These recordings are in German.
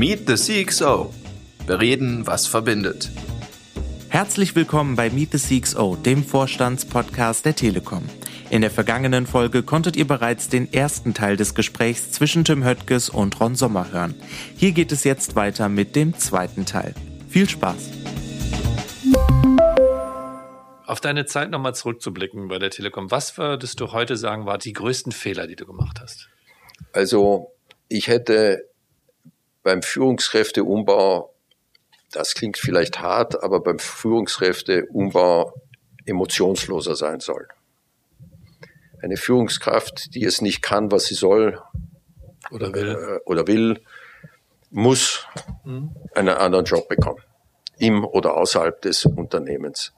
Meet the CXO. Bereden, was verbindet. Herzlich willkommen bei Meet the CXO, dem Vorstandspodcast der Telekom. In der vergangenen Folge konntet ihr bereits den ersten Teil des Gesprächs zwischen Tim Höttges und Ron Sommer hören. Hier geht es jetzt weiter mit dem zweiten Teil. Viel Spaß! Auf deine Zeit nochmal zurückzublicken bei der Telekom. Was würdest du heute sagen, war die größten Fehler, die du gemacht hast? Also, ich hätte beim Führungskräfteumbau, das klingt vielleicht hart, aber beim Führungskräfteumbau emotionsloser sein sollen. Eine Führungskraft, die es nicht kann, was sie soll oder will, äh, oder will muss mhm. einen anderen Job bekommen. Im oder außerhalb des Unternehmens.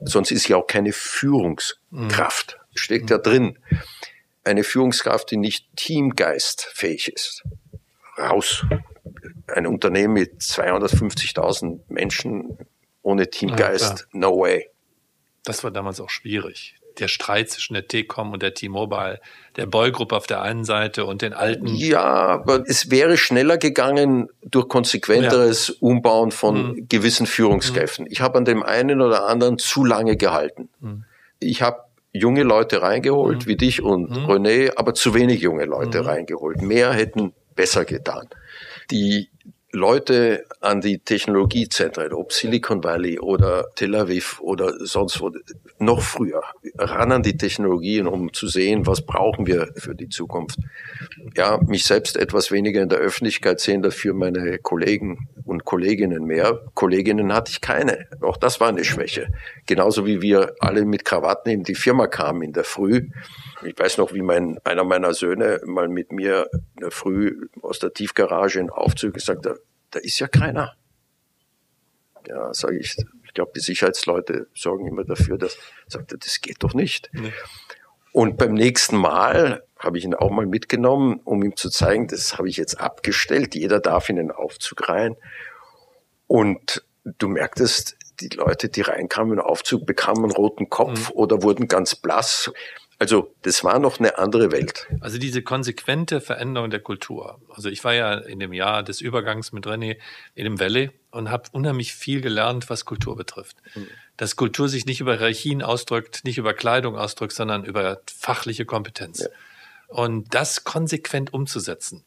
Sonst ist sie auch keine Führungskraft. Mhm. Steckt ja drin. Eine Führungskraft, die nicht teamgeistfähig ist. Raus. Ein Unternehmen mit 250.000 Menschen ohne Teamgeist, ja, no way. Das war damals auch schwierig der Streit zwischen der T-Com und der T-Mobile, der Boy-Gruppe auf der einen Seite und den alten. Ja, aber es wäre schneller gegangen durch konsequenteres ja. Umbauen von mhm. gewissen Führungskräften. Mhm. Ich habe an dem einen oder anderen zu lange gehalten. Mhm. Ich habe junge Leute reingeholt, mhm. wie dich und mhm. René, aber zu wenig junge Leute reingeholt. Mehr hätten besser getan. Die Leute an die Technologiezentren, ob Silicon Valley oder Tel Aviv oder sonst wo, noch früher, ran an die Technologien, um zu sehen, was brauchen wir für die Zukunft. Ja, mich selbst etwas weniger in der Öffentlichkeit sehen, dafür meine Kollegen und Kolleginnen mehr. Kolleginnen hatte ich keine. Auch das war eine Schwäche. Genauso wie wir alle mit Krawatten in die Firma kamen in der Früh. Ich weiß noch, wie mein, einer meiner Söhne mal mit mir in der Früh aus der Tiefgarage in Aufzug gesagt hat, da ist ja keiner. Ja, sage ich, ich glaube, die Sicherheitsleute sorgen immer dafür, dass, sagt er, das geht doch nicht. Nee. Und beim nächsten Mal habe ich ihn auch mal mitgenommen, um ihm zu zeigen, das habe ich jetzt abgestellt. Jeder darf in den Aufzug rein. Und du merktest, die Leute, die reinkamen in den Aufzug, bekamen einen roten Kopf mhm. oder wurden ganz blass. Also das war noch eine andere Welt. Also diese konsequente Veränderung der Kultur. Also ich war ja in dem Jahr des Übergangs mit René in dem Valley und habe unheimlich viel gelernt, was Kultur betrifft. Mhm. Dass Kultur sich nicht über Hierarchien ausdrückt, nicht über Kleidung ausdrückt, sondern über fachliche Kompetenz. Ja. Und das konsequent umzusetzen,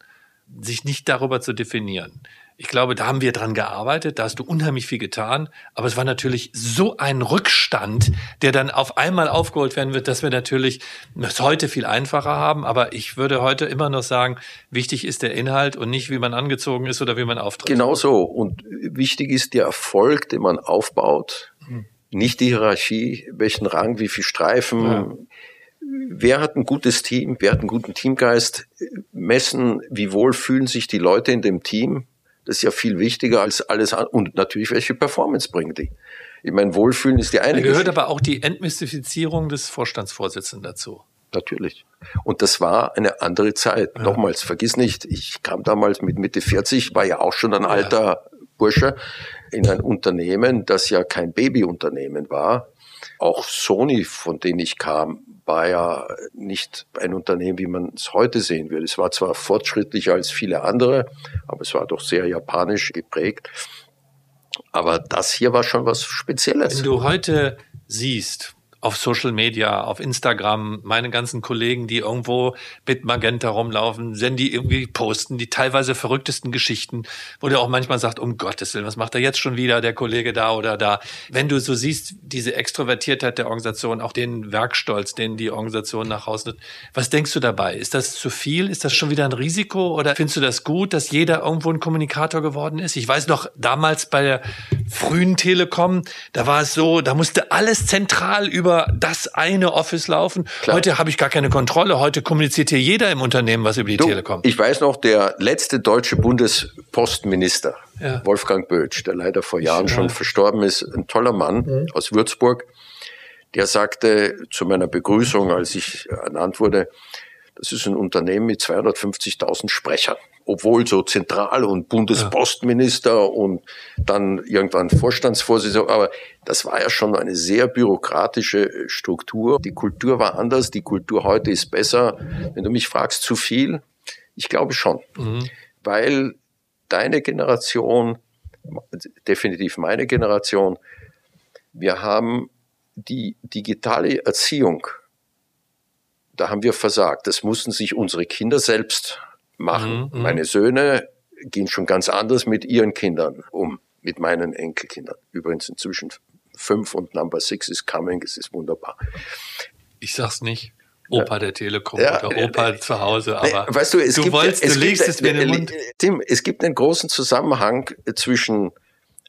sich nicht darüber zu definieren. Ich glaube, da haben wir dran gearbeitet, da hast du unheimlich viel getan, aber es war natürlich so ein Rückstand, der dann auf einmal aufgeholt werden wird, dass wir natürlich es heute viel einfacher haben, aber ich würde heute immer noch sagen, wichtig ist der Inhalt und nicht, wie man angezogen ist oder wie man auftritt. Genau so. Und wichtig ist der Erfolg, den man aufbaut, hm. nicht die Hierarchie, welchen Rang, wie viel Streifen. Ja. Wer hat ein gutes Team? Wer hat einen guten Teamgeist? Messen, wie wohl fühlen sich die Leute in dem Team? Das ist ja viel wichtiger als alles andere. Und natürlich, welche Performance bringen die? Ich meine, Wohlfühlen ist die eine. Da gehört Geschichte. aber auch die Entmystifizierung des Vorstandsvorsitzenden dazu. Natürlich. Und das war eine andere Zeit. Ja. Nochmals, vergiss nicht, ich kam damals mit Mitte 40, war ja auch schon ein alter ja. Bursche, in ein Unternehmen, das ja kein Babyunternehmen war. Auch Sony, von denen ich kam, war ja nicht ein Unternehmen, wie man es heute sehen würde. Es war zwar fortschrittlicher als viele andere, aber es war doch sehr japanisch geprägt. Aber das hier war schon was Spezielles. Wenn du heute siehst, auf Social Media, auf Instagram, meine ganzen Kollegen, die irgendwo mit Magenta rumlaufen, sind die irgendwie posten, die teilweise verrücktesten Geschichten, wo der auch manchmal sagt, um Gottes Willen, was macht er jetzt schon wieder, der Kollege da oder da. Wenn du so siehst, diese Extrovertiertheit der Organisation, auch den Werkstolz, den die Organisation nach Hause nimmt, was denkst du dabei? Ist das zu viel? Ist das schon wieder ein Risiko? Oder findest du das gut, dass jeder irgendwo ein Kommunikator geworden ist? Ich weiß noch, damals bei der frühen Telekom, da war es so, da musste alles zentral über das eine Office laufen. Klar. Heute habe ich gar keine Kontrolle. Heute kommuniziert hier jeder im Unternehmen was über die du, Telekom. Ich weiß noch, der letzte deutsche Bundespostminister, ja. Wolfgang Bötsch, der leider vor Jahren ja. schon verstorben ist, ein toller Mann mhm. aus Würzburg, der sagte zu meiner Begrüßung, als ich ernannt wurde, das ist ein Unternehmen mit 250.000 Sprechern obwohl so Zentral- und Bundespostminister und dann irgendwann Vorstandsvorsitzender, aber das war ja schon eine sehr bürokratische Struktur. Die Kultur war anders, die Kultur heute ist besser. Wenn du mich fragst, zu viel? Ich glaube schon. Mhm. Weil deine Generation, definitiv meine Generation, wir haben die digitale Erziehung, da haben wir versagt. Das mussten sich unsere Kinder selbst machen. Mhm, mhm. Meine Söhne gehen schon ganz anders mit ihren Kindern um, mit meinen Enkelkindern. Übrigens inzwischen fünf und Number Six is coming, es ist wunderbar. Ich sag's nicht. Opa der Telekom ja, oder Opa äh, zu Hause, aber weißt du, es du gibt, wolltest, es du legst es mir in den Mund. Tim, es gibt einen großen Zusammenhang zwischen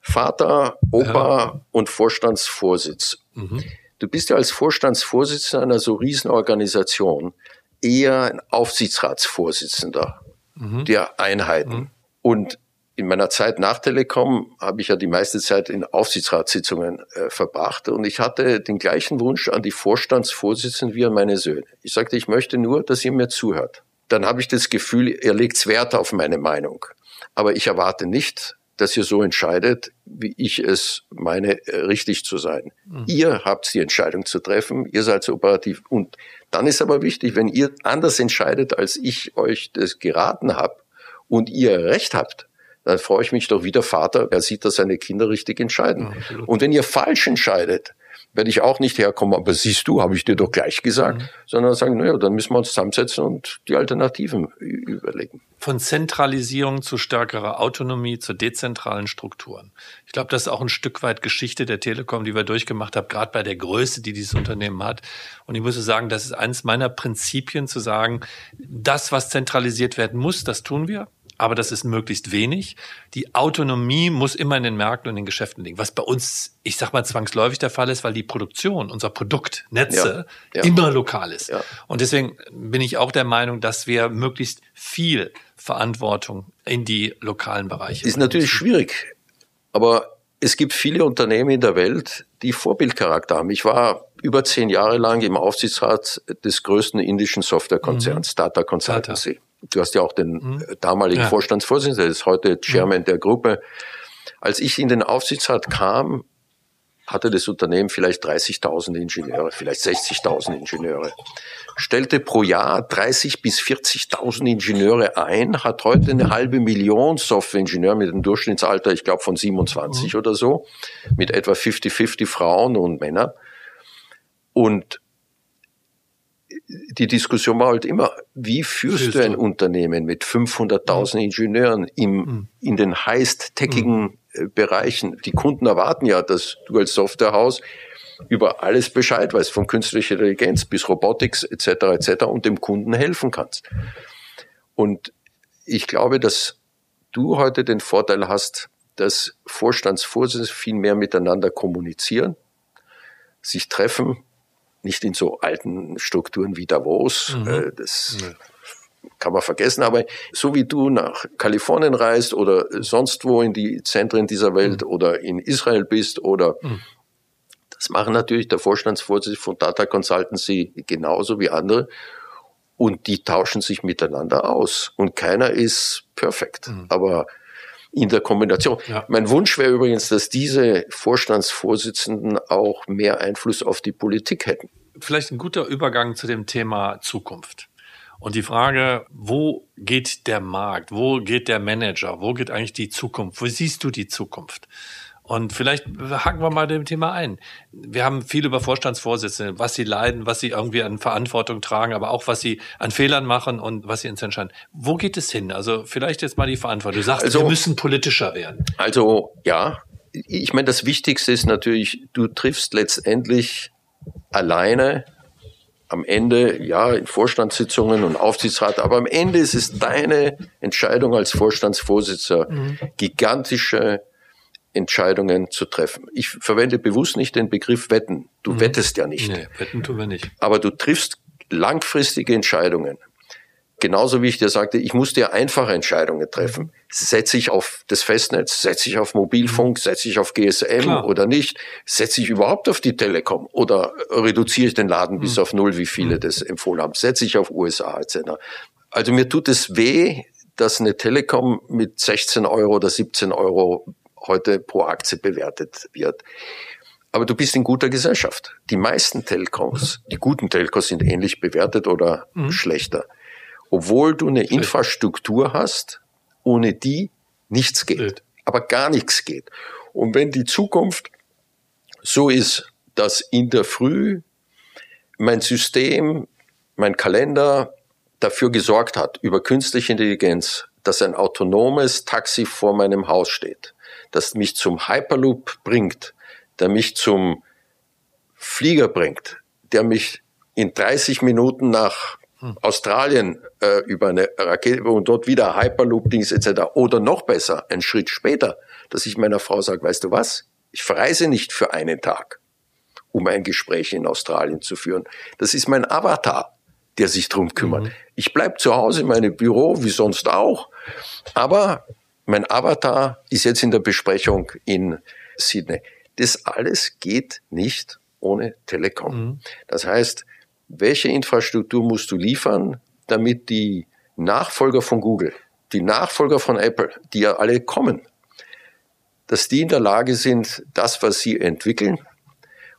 Vater, Opa ja. und Vorstandsvorsitz. Mhm. Du bist ja als Vorstandsvorsitzender einer so Riesenorganisation eher ein Aufsichtsratsvorsitzender mhm. der Einheiten. Mhm. Und in meiner Zeit nach Telekom habe ich ja die meiste Zeit in Aufsichtsratssitzungen äh, verbracht und ich hatte den gleichen Wunsch an die Vorstandsvorsitzenden wie an meine Söhne. Ich sagte, ich möchte nur, dass ihr mir zuhört. Dann habe ich das Gefühl, ihr legt Wert auf meine Meinung. Aber ich erwarte nicht, dass ihr so entscheidet, wie ich es meine, äh, richtig zu sein. Mhm. Ihr habt die Entscheidung zu treffen, ihr seid so operativ. Und dann ist aber wichtig, wenn ihr anders entscheidet, als ich euch das geraten habe und ihr recht habt, dann freue ich mich doch wie der Vater, er sieht, dass seine Kinder richtig entscheiden. Ja, und wenn ihr falsch entscheidet, werde ich auch nicht herkommen, aber siehst du, habe ich dir doch gleich gesagt, mhm. sondern sagen, naja, dann müssen wir uns zusammensetzen und die Alternativen überlegen. Von Zentralisierung zu stärkerer Autonomie, zu dezentralen Strukturen. Ich glaube, das ist auch ein Stück weit Geschichte der Telekom, die wir durchgemacht haben, gerade bei der Größe, die dieses Unternehmen hat. Und ich muss sagen, das ist eines meiner Prinzipien zu sagen, das, was zentralisiert werden muss, das tun wir aber das ist möglichst wenig. Die Autonomie muss immer in den Märkten und in den Geschäften liegen, was bei uns, ich sag mal, zwangsläufig der Fall ist, weil die Produktion, unser Produkt, Netze, ja, ja. immer lokal ist. Ja. Und deswegen bin ich auch der Meinung, dass wir möglichst viel Verantwortung in die lokalen Bereiche. Ist natürlich schwierig, aber es gibt viele Unternehmen in der Welt, die Vorbildcharakter haben. Ich war über zehn Jahre lang im Aufsichtsrat des größten indischen Softwarekonzerns, mhm. Tata Consultancy. Tata. Du hast ja auch den mhm. damaligen ja. Vorstandsvorsitzenden, der ist heute Chairman mhm. der Gruppe. Als ich in den Aufsichtsrat kam, hatte das Unternehmen vielleicht 30.000 Ingenieure, vielleicht 60.000 Ingenieure, stellte pro Jahr 30 bis 40.000 Ingenieure ein, hat heute eine halbe Million Softwareingenieure mit einem Durchschnittsalter, ich glaube von 27 mhm. oder so, mit etwa 50-50 Frauen und Männern. Und die Diskussion war halt immer, wie führst, führst du ein du? Unternehmen mit 500.000 mhm. Ingenieuren im, mhm. in den heißt-techigen mhm. Äh, Bereichen? Die Kunden erwarten ja, dass du als Softwarehaus über alles Bescheid weißt, von künstlicher Intelligenz bis Robotics etc. etc. und dem Kunden helfen kannst. Und ich glaube, dass du heute den Vorteil hast, dass Vorstandsvorsitzende viel mehr miteinander kommunizieren, sich treffen, nicht in so alten Strukturen wie Davos. Mhm. Äh, das kann man vergessen. Aber so wie du nach Kalifornien reist oder sonst wo in die Zentren dieser Welt mhm. oder in Israel bist oder mhm. das machen natürlich der Vorstandsvorsitzende von Data Consultancy genauso wie andere. Und die tauschen sich miteinander aus. Und keiner ist perfekt. Mhm. Aber in der Kombination. Ja. Mein Wunsch wäre übrigens, dass diese Vorstandsvorsitzenden auch mehr Einfluss auf die Politik hätten. Vielleicht ein guter Übergang zu dem Thema Zukunft. Und die Frage, wo geht der Markt? Wo geht der Manager? Wo geht eigentlich die Zukunft? Wo siehst du die Zukunft? Und vielleicht haken wir mal dem Thema ein. Wir haben viel über Vorstandsvorsitzende, was sie leiden, was sie irgendwie an Verantwortung tragen, aber auch was sie an Fehlern machen und was sie ins Entscheiden. Wo geht es hin? Also vielleicht jetzt mal die Verantwortung. Du sagst, also, wir müssen politischer werden. Also ja, ich meine, das Wichtigste ist natürlich, du triffst letztendlich alleine am Ende, ja, in Vorstandssitzungen und Aufsichtsrat, aber am Ende ist es deine Entscheidung als Vorstandsvorsitzender, mhm. gigantische Entscheidungen zu treffen. Ich verwende bewusst nicht den Begriff wetten. Du mhm. wettest ja nicht. Nee, wetten tun wir nicht. Aber du triffst langfristige Entscheidungen. Genauso wie ich dir sagte, ich muss dir einfache Entscheidungen treffen. Setze ich auf das Festnetz, setze ich auf Mobilfunk, mhm. setze ich auf GSM Klar. oder nicht? Setze ich überhaupt auf die Telekom oder reduziere ich den Laden mhm. bis auf null, wie viele mhm. das empfohlen haben? Setze ich auf USA etc. Also mir tut es weh, dass eine Telekom mit 16 Euro oder 17 Euro heute pro Aktie bewertet wird. Aber du bist in guter Gesellschaft. Die meisten Telcos, die guten Telcos sind ähnlich bewertet oder mhm. schlechter. Obwohl du eine Infrastruktur hast, ohne die nichts geht. Aber gar nichts geht. Und wenn die Zukunft so ist, dass in der Früh mein System, mein Kalender dafür gesorgt hat, über künstliche Intelligenz, dass ein autonomes Taxi vor meinem Haus steht, das mich zum Hyperloop bringt, der mich zum Flieger bringt, der mich in 30 Minuten nach hm. Australien äh, über eine Rakete und dort wieder Hyperloop-Dings etc. Oder noch besser, einen Schritt später, dass ich meiner Frau sage, weißt du was, ich verreise nicht für einen Tag, um ein Gespräch in Australien zu führen. Das ist mein Avatar, der sich drum kümmert. Mhm. Ich bleib zu Hause in meinem Büro, wie sonst auch, aber mein Avatar ist jetzt in der Besprechung in Sydney. Das alles geht nicht ohne Telekom. Mhm. Das heißt, welche Infrastruktur musst du liefern, damit die Nachfolger von Google, die Nachfolger von Apple, die ja alle kommen, dass die in der Lage sind, das, was sie entwickeln,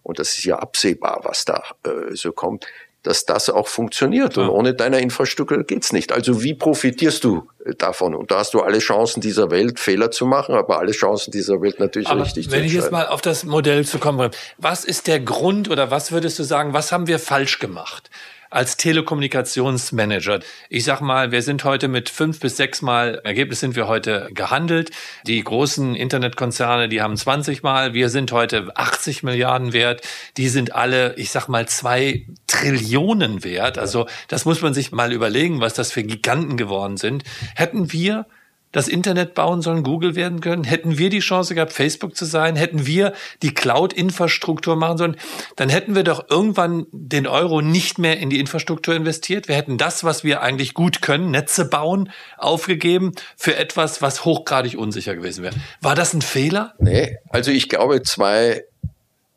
und das ist ja absehbar, was da äh, so kommt, dass das auch funktioniert. Und ohne deine Infrastruktur geht's nicht. Also wie profitierst du äh, davon? Und da hast du alle Chancen dieser Welt, Fehler zu machen, aber alle Chancen dieser Welt natürlich aber richtig wenn zu Wenn ich jetzt mal auf das Modell zu kommen, was ist der Grund oder was würdest du sagen, was haben wir falsch gemacht? Als Telekommunikationsmanager. Ich sag mal, wir sind heute mit fünf bis sechs Mal Ergebnis sind wir heute gehandelt. Die großen Internetkonzerne, die haben 20 Mal. Wir sind heute 80 Milliarden wert. Die sind alle, ich sag mal, zwei Trillionen wert. Also das muss man sich mal überlegen, was das für Giganten geworden sind. Hätten wir das Internet bauen sollen, Google werden können? Hätten wir die Chance gehabt, Facebook zu sein? Hätten wir die Cloud-Infrastruktur machen sollen? Dann hätten wir doch irgendwann den Euro nicht mehr in die Infrastruktur investiert. Wir hätten das, was wir eigentlich gut können, Netze bauen, aufgegeben für etwas, was hochgradig unsicher gewesen wäre. War das ein Fehler? Nee, also ich glaube zwei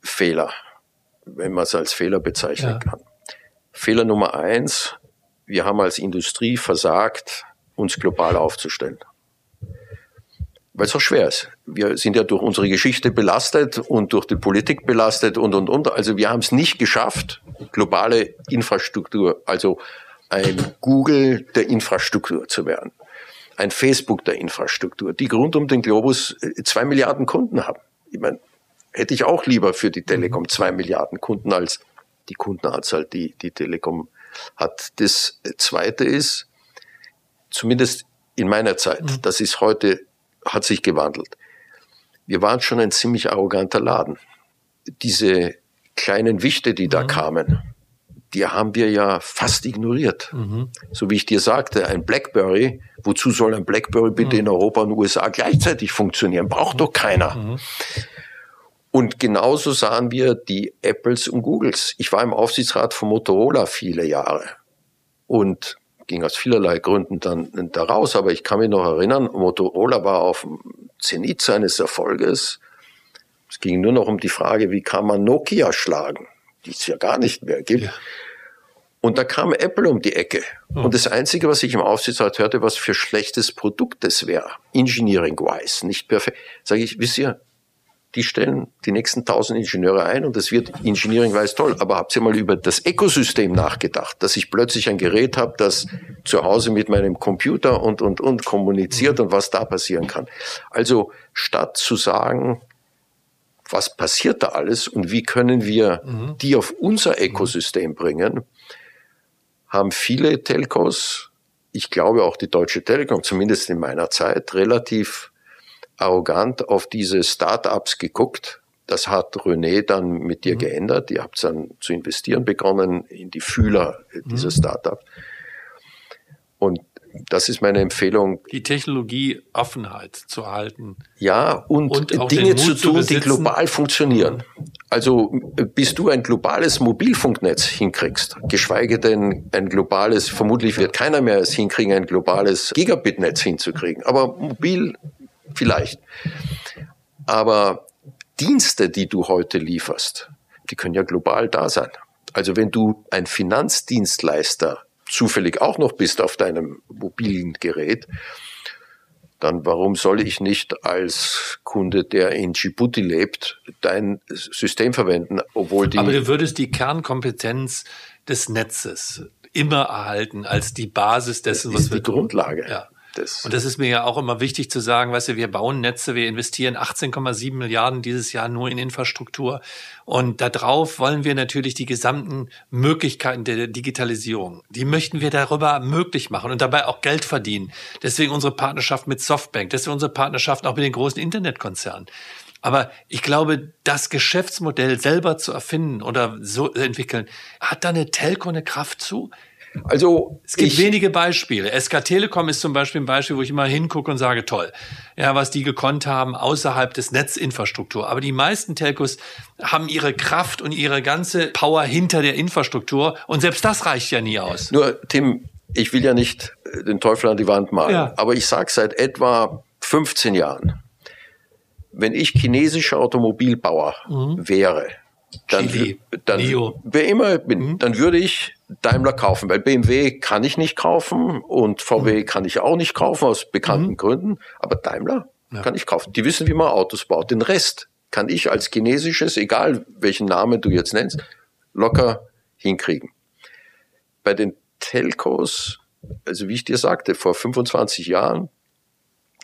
Fehler, wenn man es als Fehler bezeichnen ja. kann. Fehler Nummer eins, wir haben als Industrie versagt, uns global aufzustellen weil es auch schwer ist. Wir sind ja durch unsere Geschichte belastet und durch die Politik belastet und, und, und. Also wir haben es nicht geschafft, globale Infrastruktur, also ein Google der Infrastruktur zu werden, ein Facebook der Infrastruktur, die rund um den Globus äh, zwei Milliarden Kunden haben. Ich meine, hätte ich auch lieber für die Telekom mhm. zwei Milliarden Kunden als die Kundenanzahl, die die Telekom hat. Das Zweite ist, zumindest in meiner Zeit, mhm. das ist heute hat sich gewandelt. Wir waren schon ein ziemlich arroganter Laden. Diese kleinen Wichte, die da mhm. kamen, die haben wir ja fast ignoriert. Mhm. So wie ich dir sagte, ein BlackBerry, wozu soll ein BlackBerry bitte mhm. in Europa und USA gleichzeitig funktionieren? Braucht doch keiner. Mhm. Und genauso sahen wir die Apples und Googles. Ich war im Aufsichtsrat von Motorola viele Jahre. Und ging aus vielerlei Gründen dann da raus, aber ich kann mich noch erinnern, Motorola war auf dem Zenit seines Erfolges. Es ging nur noch um die Frage, wie kann man Nokia schlagen, die es ja gar nicht mehr gibt. Ja. Und da kam Apple um die Ecke. Oh. Und das Einzige, was ich im Aufsichtsrat hörte, was für schlechtes Produkt das wäre, engineering-wise, nicht perfekt, sage ich, wisst ihr, die stellen die nächsten tausend Ingenieure ein und das wird Engineering weiß toll. Aber habt ihr mal über das Ökosystem nachgedacht, dass ich plötzlich ein Gerät habe, das zu Hause mit meinem Computer und, und, und kommuniziert und was da passieren kann. Also statt zu sagen, was passiert da alles und wie können wir mhm. die auf unser Ökosystem bringen, haben viele Telcos, ich glaube auch die Deutsche Telekom, zumindest in meiner Zeit, relativ arrogant auf diese Startups geguckt. Das hat René dann mit dir mhm. geändert. Ihr habt dann zu investieren begonnen in die Fühler dieser mhm. Startups. Und das ist meine Empfehlung. Die Technologie Offenheit zu halten. Ja, und, und Dinge zu tun, zu die global funktionieren. Also bis du ein globales Mobilfunknetz hinkriegst, geschweige denn ein globales, vermutlich wird keiner mehr es hinkriegen, ein globales Gigabit-Netz hinzukriegen. Aber mobil Vielleicht. Aber Dienste, die du heute lieferst, die können ja global da sein. Also wenn du ein Finanzdienstleister zufällig auch noch bist auf deinem mobilen Gerät, dann warum soll ich nicht als Kunde, der in Djibouti lebt, dein System verwenden, obwohl die. Aber du würdest die Kernkompetenz des Netzes immer erhalten als die Basis dessen, was ist wir die. Grundlage. Ja. Das und das ist mir ja auch immer wichtig zu sagen, weißt du, wir bauen Netze, wir investieren 18,7 Milliarden dieses Jahr nur in Infrastruktur. Und darauf wollen wir natürlich die gesamten Möglichkeiten der Digitalisierung, die möchten wir darüber möglich machen und dabei auch Geld verdienen. Deswegen unsere Partnerschaft mit Softbank, deswegen unsere Partnerschaft auch mit den großen Internetkonzernen. Aber ich glaube, das Geschäftsmodell selber zu erfinden oder so entwickeln, hat da eine Telco eine Kraft zu? Also es gibt wenige Beispiele. SK Telekom ist zum Beispiel ein Beispiel, wo ich immer hingucke und sage, toll, ja, was die gekonnt haben außerhalb des Netzinfrastruktur. Aber die meisten Telcos haben ihre Kraft und ihre ganze Power hinter der Infrastruktur und selbst das reicht ja nie aus. Nur Tim, ich will ja nicht den Teufel an die Wand malen, ja. aber ich sage seit etwa 15 Jahren, wenn ich chinesischer Automobilbauer mhm. wäre, dann, Chili, dann wer immer bin, mhm. dann würde ich Daimler kaufen, weil BMW kann ich nicht kaufen und VW mhm. kann ich auch nicht kaufen aus bekannten mhm. Gründen, aber Daimler ja. kann ich kaufen. Die wissen, wie man Autos baut. Den Rest kann ich als chinesisches, egal welchen Namen du jetzt nennst, locker hinkriegen. Bei den Telcos, also wie ich dir sagte, vor 25 Jahren,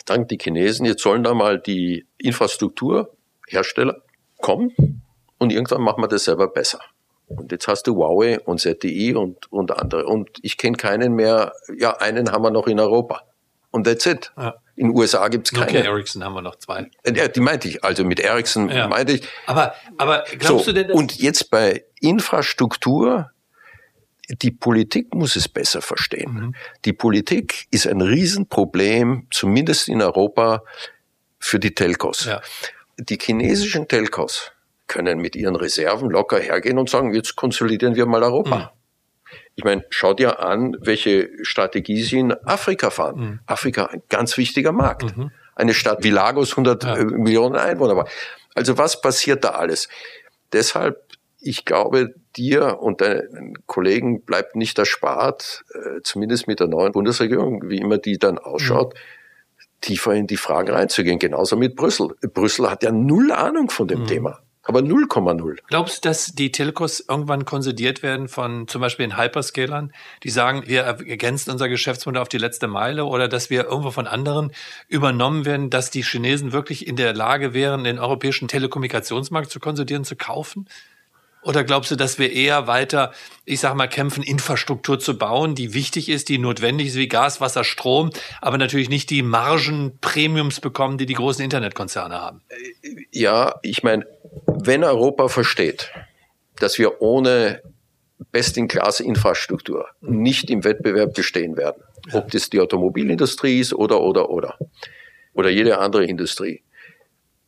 dank die Chinesen, jetzt sollen da mal die Infrastrukturhersteller kommen und irgendwann machen wir das selber besser. Und jetzt hast du Huawei und ZTE und, und andere. Und ich kenne keinen mehr, ja, einen haben wir noch in Europa. Und that's it. Ja. In den USA gibt's keine. Okay, Ericsson haben wir noch zwei. Ja, die meinte ich. Also mit Ericsson ja. meinte ich. Aber, aber glaubst so, du denn, Und jetzt bei Infrastruktur, die Politik muss es besser verstehen. Mhm. Die Politik ist ein Riesenproblem, zumindest in Europa, für die Telcos. Ja. Die chinesischen Telcos können mit ihren Reserven locker hergehen und sagen, jetzt konsolidieren wir mal Europa. Mhm. Ich meine, schau dir an, welche Strategie sie in Afrika fahren. Mhm. Afrika, ein ganz wichtiger Markt. Mhm. Eine Stadt wie Lagos, 100 ja. Äh, Millionen Einwohner. Also was passiert da alles? Deshalb, ich glaube, dir und deinen Kollegen bleibt nicht erspart, äh, zumindest mit der neuen Bundesregierung, wie immer die dann ausschaut, mhm. tiefer in die Fragen reinzugehen. Genauso mit Brüssel. Brüssel hat ja null Ahnung von dem mhm. Thema aber 0,0. Glaubst du, dass die Telcos irgendwann konsolidiert werden von zum Beispiel den Hyperscalern, die sagen, wir ergänzen unser Geschäftsmodell auf die letzte Meile oder dass wir irgendwo von anderen übernommen werden, dass die Chinesen wirklich in der Lage wären, den europäischen Telekommunikationsmarkt zu konsolidieren, zu kaufen? Oder glaubst du, dass wir eher weiter, ich sag mal, kämpfen, Infrastruktur zu bauen, die wichtig ist, die notwendig ist, wie Gas, Wasser, Strom, aber natürlich nicht die Margen, Premiums bekommen, die die großen Internetkonzerne haben? Ja, ich meine, wenn Europa versteht, dass wir ohne Best-in-Class-Infrastruktur nicht im Wettbewerb bestehen werden, ob das die Automobilindustrie ist oder, oder, oder, oder jede andere Industrie,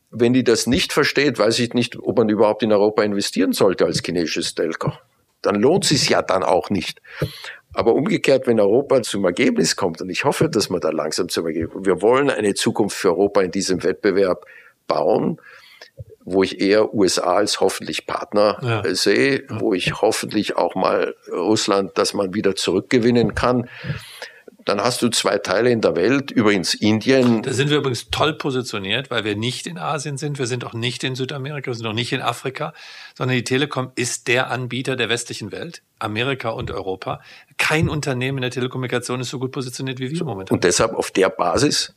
wenn die das nicht versteht, weiß ich nicht, ob man überhaupt in Europa investieren sollte als chinesisches Telco. Dann lohnt es sich ja dann auch nicht. Aber umgekehrt, wenn Europa zum Ergebnis kommt, und ich hoffe, dass man da langsam zum Ergebnis kommt, wir wollen eine Zukunft für Europa in diesem Wettbewerb bauen, wo ich eher USA als hoffentlich Partner ja. Sehe, wo ich hoffentlich auch mal Russland, dass man wieder zurückgewinnen kann. Dann hast du zwei Teile in der Welt, übrigens Indien. Da sind wir übrigens toll positioniert, weil wir nicht in Asien sind, wir sind auch nicht in Südamerika, wir sind auch nicht in Afrika, sondern die Telekom ist der Anbieter der westlichen Welt, Amerika und Europa. Kein Unternehmen in der Telekommunikation ist so gut positioniert wie wir momentan. Und deshalb auf der Basis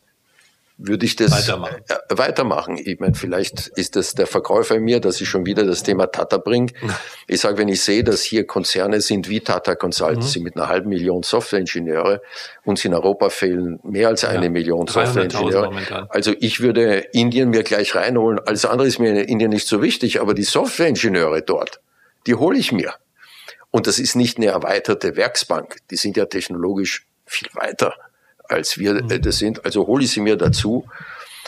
würde ich das weitermachen. Äh, weitermachen. Ich meine, vielleicht ist das der Verkäufer in mir, dass ich schon wieder das Thema Tata bringe. Ich sage, wenn ich sehe, dass hier Konzerne sind wie Tata Consultancy mhm. mit einer halben Million Softwareingenieure, uns in Europa fehlen mehr als eine ja, Million Softwareingenieure. Also ich würde Indien mir gleich reinholen. Alles andere ist mir in Indien nicht so wichtig, aber die Softwareingenieure dort, die hole ich mir. Und das ist nicht eine erweiterte Werksbank. Die sind ja technologisch viel weiter als wir mhm. das sind. Also hole ich sie mir dazu.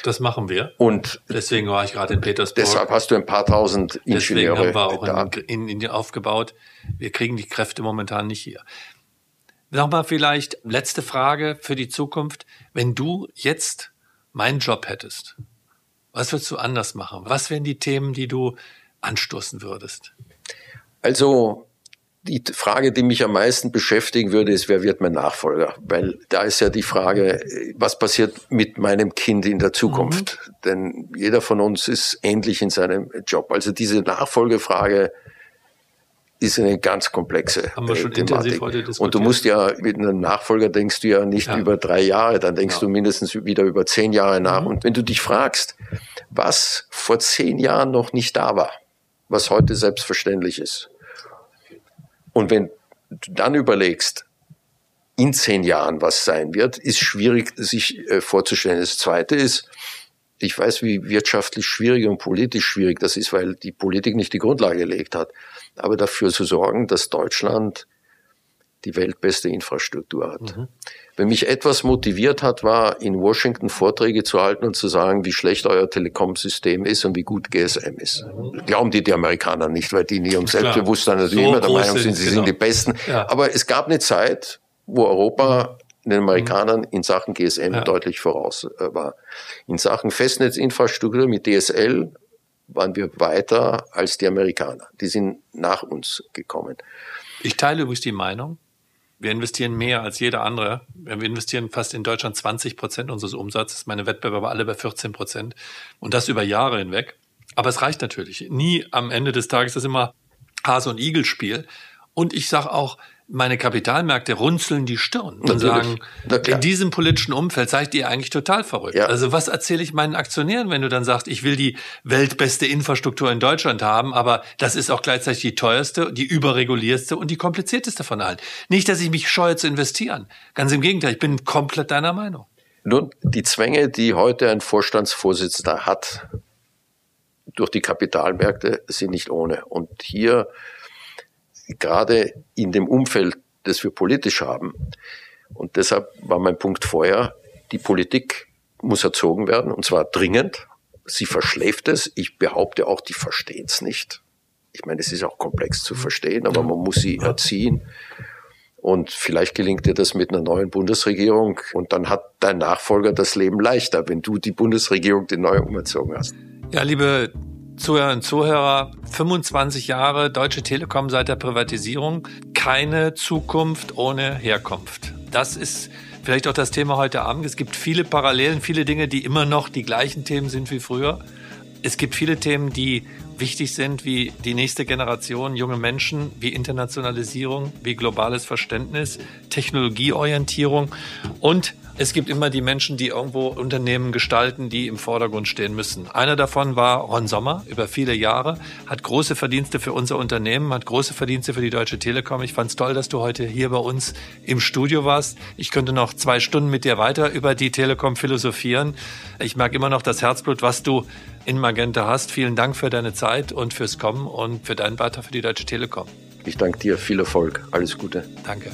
Das machen wir. Und deswegen war ich gerade in Petersburg. Deshalb hast du ein paar tausend Ingenieure deswegen haben wir auch in, in Indien aufgebaut. Wir kriegen die Kräfte momentan nicht hier. Nochmal vielleicht letzte Frage für die Zukunft. Wenn du jetzt meinen Job hättest, was würdest du anders machen? Was wären die Themen, die du anstoßen würdest? Also die Frage, die mich am meisten beschäftigen würde, ist, wer wird mein Nachfolger? Weil da ist ja die Frage, was passiert mit meinem Kind in der Zukunft? Mhm. Denn jeder von uns ist ähnlich in seinem Job. Also diese Nachfolgefrage ist eine ganz komplexe Haben wir schon äh, Thematik. heute diskutiert. Und du musst ja mit einem Nachfolger denkst du ja nicht Ja. über drei Jahre, dann denkst Ja. du mindestens wieder über zehn Jahre nach. Mhm. Und wenn du dich fragst, was vor zehn Jahren noch nicht da war, was heute selbstverständlich ist, und wenn du dann überlegst, in zehn Jahren was sein wird, ist schwierig sich äh, vorzustellen. Das Zweite ist, ich weiß, wie wirtschaftlich schwierig und politisch schwierig das ist, weil die Politik nicht die Grundlage gelegt hat. Aber dafür zu sorgen, dass Deutschland die weltbeste Infrastruktur hat. Wenn mich etwas motiviert hat, war in Washington Vorträge zu halten und zu sagen, wie schlecht euer Telekom-System ist und wie gut GSM ist. Glauben die die Amerikaner nicht, weil die in ihrem. Selbstbewusstsein natürlich So immer der Meinung sind, sie genau. sind die Besten. Ja. Aber es gab eine Zeit, wo Europa den Amerikanern in Sachen GSM Ja. deutlich voraus äh, war. In Sachen Festnetzinfrastruktur mit DSL waren wir weiter als die Amerikaner. Die sind nach uns gekommen. Ich teile übrigens die Meinung. Wir investieren mehr als jeder andere. Wir investieren fast in Deutschland 20 Prozent unseres Umsatzes. Meine Wettbewerber alle bei 14 Prozent. Und das über Jahre hinweg. Aber es reicht natürlich. Nie am Ende des Tages ist immer Hase- und Igel-Spiel. Und ich sage auch, meine Kapitalmärkte runzeln die Stirn und Natürlich. sagen, in diesem politischen Umfeld seid ihr eigentlich total verrückt. Ja. Also was erzähle ich meinen Aktionären, wenn du dann sagst, ich will die weltbeste Infrastruktur in Deutschland haben, aber das ist auch gleichzeitig die teuerste, die überregulierste und die komplizierteste von allen. Nicht, dass ich mich scheue zu investieren. Ganz im Gegenteil, ich bin komplett deiner Meinung. Nun, die Zwänge, die heute ein Vorstandsvorsitzender hat, durch die Kapitalmärkte, sind nicht ohne. Und hier, gerade in dem Umfeld, das wir politisch haben, und deshalb war mein Punkt vorher, die Politik muss erzogen werden, und zwar dringend. Sie verschläft es. Ich behaupte auch, die verstehen es nicht. Ich meine, es ist auch komplex zu verstehen, aber man muss sie erziehen. Und vielleicht gelingt dir das mit einer neuen Bundesregierung und dann hat dein Nachfolger das Leben leichter, wenn du die Bundesregierung die neue umerzogen hast. Ja, liebe Zuhörerinnen und Zuhörer, 25 Jahre Deutsche Telekom seit der Privatisierung, keine Zukunft ohne Herkunft. Das ist vielleicht auch das Thema heute Abend. Es gibt viele Parallelen, viele Dinge, die immer noch die gleichen Themen sind wie früher. Es gibt viele Themen, die wichtig sind, wie die nächste Generation, junge Menschen, wie Internationalisierung, wie globales Verständnis, Technologieorientierung und es gibt immer die Menschen, die irgendwo Unternehmen gestalten, die im Vordergrund stehen müssen. Einer davon war Ron Sommer über viele Jahre, hat große Verdienste für unser Unternehmen, hat große Verdienste für die Deutsche Telekom. Ich fand es toll, dass du heute hier bei uns im Studio warst. Ich könnte noch zwei Stunden mit dir weiter über die Telekom philosophieren. Ich merke immer noch das Herzblut, was du in Magenta hast. Vielen Dank für deine Zeit und fürs Kommen und für deinen Beitrag für die Deutsche Telekom. Ich danke dir, viel Erfolg, alles Gute. Danke.